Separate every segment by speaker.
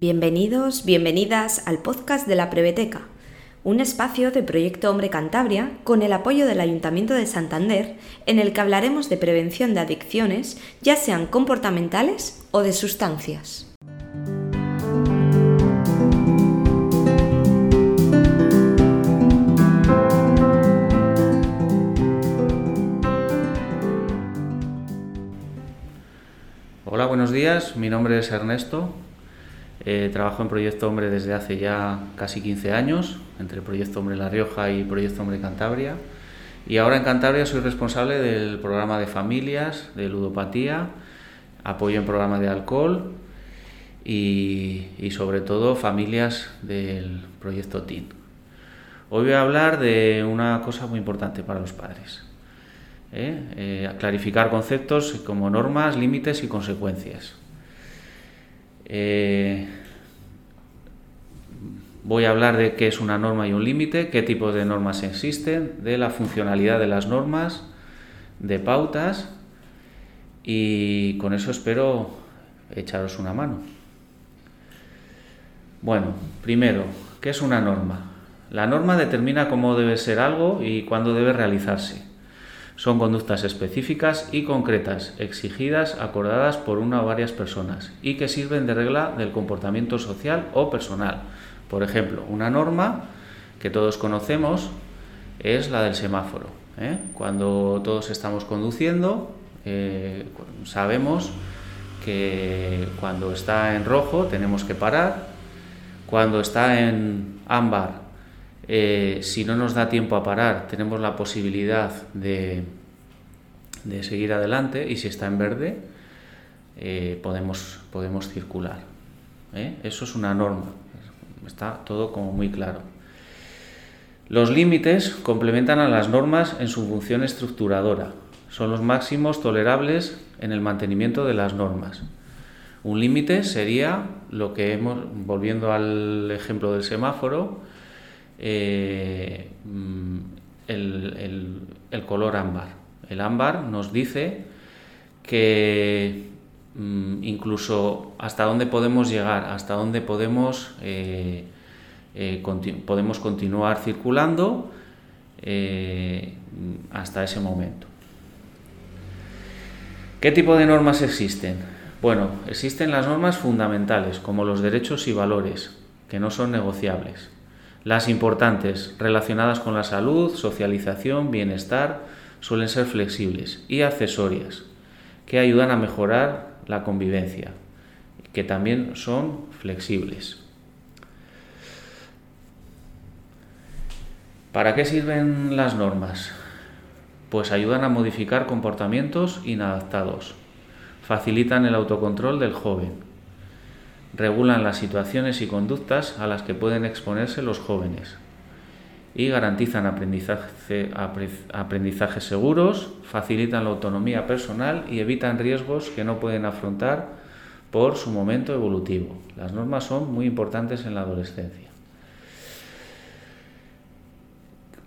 Speaker 1: Bienvenidos, bienvenidas al podcast de la Preveteca, un espacio de Proyecto Hombre Cantabria con el apoyo del Ayuntamiento de Santander en el que hablaremos de prevención de adicciones, ya sean comportamentales o de sustancias.
Speaker 2: Buenos días. Mi nombre es Ernesto. Eh, trabajo en Proyecto Hombre desde hace ya casi 15 años, entre Proyecto Hombre La Rioja y Proyecto Hombre Cantabria. Y ahora en Cantabria soy responsable del programa de familias, de ludopatía, apoyo en programa de alcohol y, y sobre todo familias del proyecto TIN. Hoy voy a hablar de una cosa muy importante para los padres. ¿Eh? Eh, clarificar conceptos como normas, límites y consecuencias. Eh, voy a hablar de qué es una norma y un límite, qué tipos de normas existen, de la funcionalidad de las normas, de pautas y con eso espero echaros una mano. Bueno, primero, ¿qué es una norma? La norma determina cómo debe ser algo y cuándo debe realizarse. Son conductas específicas y concretas, exigidas, acordadas por una o varias personas y que sirven de regla del comportamiento social o personal. Por ejemplo, una norma que todos conocemos es la del semáforo. ¿eh? Cuando todos estamos conduciendo, eh, sabemos que cuando está en rojo tenemos que parar, cuando está en ámbar eh, si no nos da tiempo a parar, tenemos la posibilidad de, de seguir adelante y si está en verde, eh, podemos, podemos circular. ¿eh? Eso es una norma, está todo como muy claro. Los límites complementan a las normas en su función estructuradora. Son los máximos tolerables en el mantenimiento de las normas. Un límite sería lo que hemos, volviendo al ejemplo del semáforo, eh, mm, el, color ámbar. El ámbar nos dice que mm, incluso hasta dónde podemos llegar, hasta dónde podemos, eh, eh, podemos continuar circulando hasta ese momento. ¿Qué tipo de normas existen? Bueno, existen las normas fundamentales, como los derechos y valores, que no son negociables. Las importantes, relacionadas con la salud, socialización, bienestar, suelen ser flexibles y accesorias, que ayudan a mejorar la convivencia, que también son flexibles. ¿Para qué sirven las normas? Pues ayudan a modificar comportamientos inadaptados, facilitan el autocontrol del joven, regulan las situaciones y conductas a las que pueden exponerse los jóvenes y garantizan aprendizaje, aprendizajes seguros, facilitan la autonomía personal y evitan riesgos que no pueden afrontar por su momento evolutivo. Las normas son muy importantes en la adolescencia.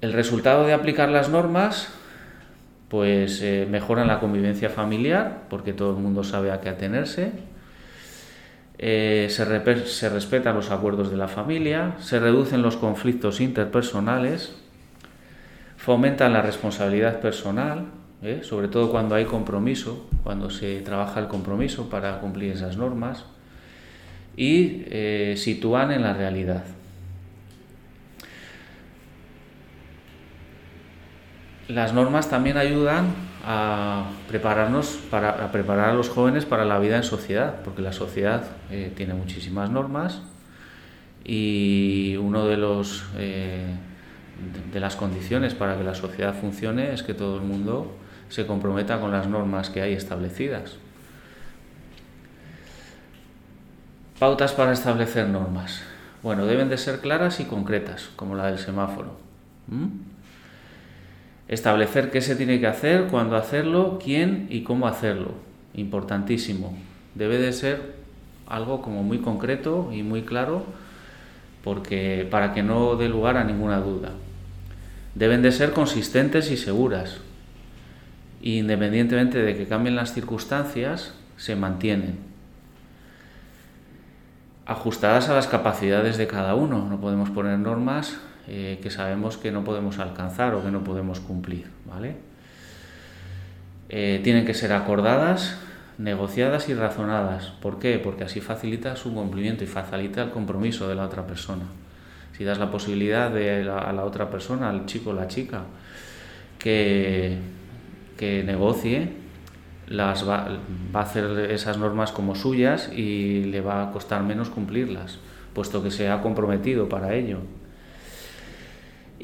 Speaker 2: El resultado de aplicar las normas pues eh, mejoran la convivencia familiar porque todo el mundo sabe a qué atenerse, eh, se, respetan los acuerdos de la familia, se reducen los conflictos interpersonales, fomentan la responsabilidad personal, ¿eh? sobre todo cuando hay compromiso, cuando se trabaja el compromiso para cumplir esas normas, y eh, sitúan en la realidad. Las normas también ayudan a prepararnos para preparar a los jóvenes para la vida en sociedad, porque la sociedad eh, tiene muchísimas normas y uno de los eh, de, las condiciones para que la sociedad funcione es que todo el mundo se comprometa con las normas que hay establecidas. Pautas para establecer normas. Bueno, deben de ser claras y concretas, como la del semáforo. Establecer qué se tiene que hacer, cuándo hacerlo, quién y cómo hacerlo. Importantísimo. Debe de ser algo como muy concreto y muy claro porque para que no dé lugar a ninguna duda. Deben de ser consistentes y seguras. independientemente de que cambien las circunstancias, se mantienen. Ajustadas a las capacidades de cada uno, no podemos poner normas eh, que sabemos que no podemos alcanzar o que no podemos cumplir. ¿vale? Eh, tienen que ser acordadas, negociadas y razonadas. ¿Por qué? Porque así facilita su cumplimiento y facilita el compromiso de la otra persona. Si das la posibilidad a la otra persona, al chico o la chica, que, que negocie, las va, a hacer esas normas como suyas y le va a costar menos cumplirlas, puesto que se ha comprometido para ello.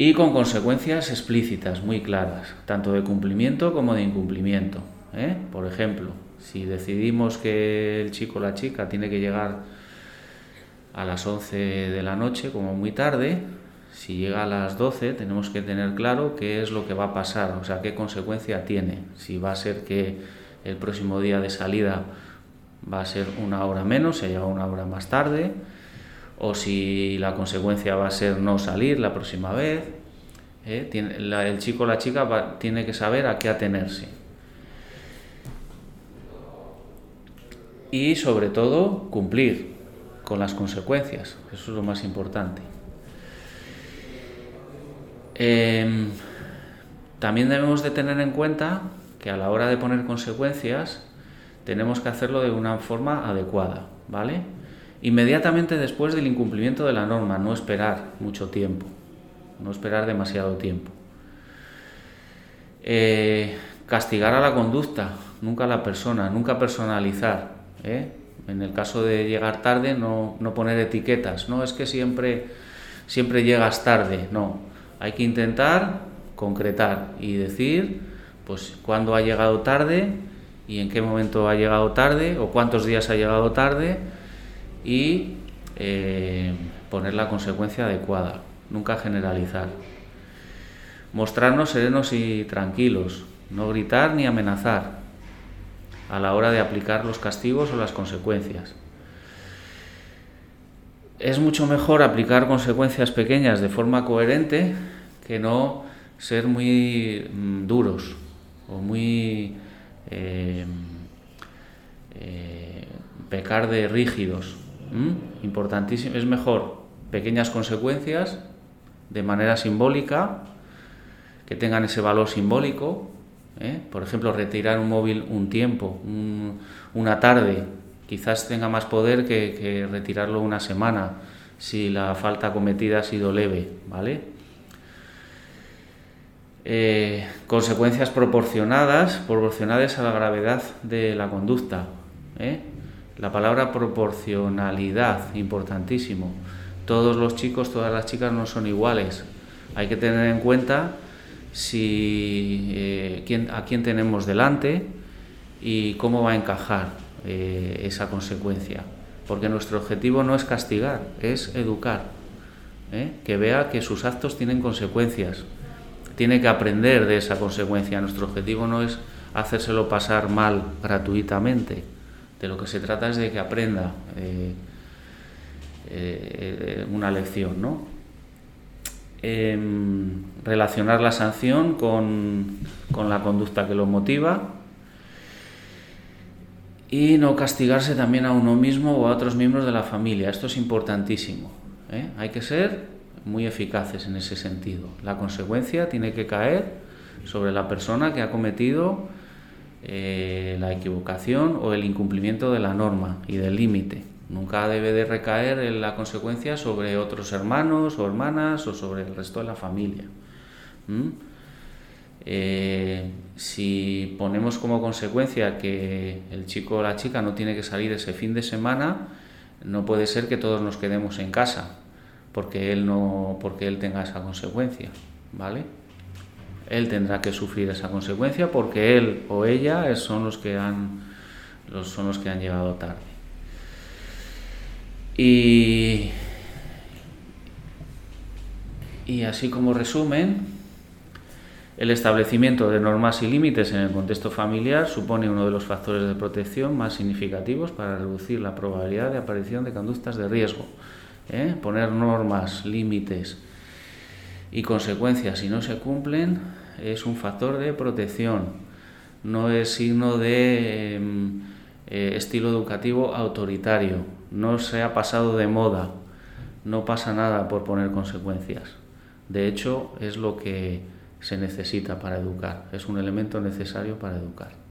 Speaker 2: Y con consecuencias explícitas, muy claras, tanto de cumplimiento como de incumplimiento. ¿eh? Por ejemplo, si decidimos que el chico o la chica tiene que llegar a las 11 de la noche, como muy tarde, si llega a las 12 tenemos que tener claro qué es lo que va a pasar, o sea, qué consecuencia tiene. Si va a ser que el próximo día de salida va a ser una hora menos, se llega una hora más tarde, o si la consecuencia va a ser no salir la próxima vez. ¿eh? el chico o la chica tiene que saber a qué atenerse. Y sobre todo cumplir con las consecuencias, eso es lo más importante. Em, también debemos de tener en cuenta que a la hora de poner consecuencias tenemos que hacerlo de una forma adecuada, ¿vale? Inmediatamente después del incumplimiento de la norma, no esperar mucho tiempo, no esperar demasiado tiempo. Eh, castigar a la conducta, nunca a la persona, nunca personalizar. ¿eh? En el caso de llegar tarde, no, no, poner etiquetas. No es que siempre, siempre llegas tarde. No, hay que intentar concretar y decir pues cuándo ha llegado tarde y en qué momento ha llegado tarde o cuántos días ha llegado tarde y eh, poner la consecuencia adecuada, nunca generalizar. Mostrarnos serenos y tranquilos, no gritar ni amenazar a la hora de aplicar los castigos o las consecuencias. Es mucho mejor aplicar consecuencias pequeñas de forma coherente que no ser muy mm, duros o muy eh, eh, pecar de rígidos. Importantísimo, es mejor pequeñas consecuencias de manera simbólica, que tengan ese valor simbólico. ¿eh? Por ejemplo, retirar un móvil un tiempo, una tarde, quizás tenga más poder que, que retirarlo una semana si la falta cometida ha sido leve, ¿vale? Eh, consecuencias proporcionadas, proporcionales a la gravedad de la conducta. ¿eh? La palabra proporcionalidad, importantísimo. Todos los chicos, todas las chicas no son iguales. Hay que tener en cuenta si, eh, a quién tenemos delante y cómo va a encajar esa consecuencia. Porque nuestro objetivo no es castigar, es educar. Que vea que sus actos tienen consecuencias tiene que aprender de esa consecuencia. Nuestro objetivo no es hacérselo pasar mal gratuitamente. De lo que se trata es de que aprenda eh, eh, una lección, ¿no? Em, relacionar la sanción con, la conducta que lo motiva y no castigarse también a uno mismo o a otros miembros de la familia. Esto es importantísimo. ¿eh? Hay que ser muy eficaces en ese sentido. La consecuencia tiene que caer sobre la persona que ha cometido eh, la equivocación o el incumplimiento de la norma y del límite. Nunca debe de recaer en la consecuencia sobre otros hermanos o hermanas o sobre el resto de la familia. Eh, si ponemos como consecuencia que el chico o la chica no tiene que salir ese fin de semana, no puede ser que todos nos quedemos en casa porque él no porque él tenga esa consecuencia, ¿vale? Él tendrá que sufrir esa consecuencia porque él o ella son los que han son los que han llegado tarde. Y y así como resumen, el establecimiento de normas y límites en el contexto familiar supone uno de los factores de protección más significativos para reducir la probabilidad de aparición de conductas de riesgo ¿eh? poner normas, límites y consecuencias si no se cumplen es un factor de protección no es signo de em, eh, estilo educativo autoritario, no se ha pasado de moda, no pasa nada por poner consecuencias. De hecho, es lo que se necesita para educar, es un elemento necesario para educar.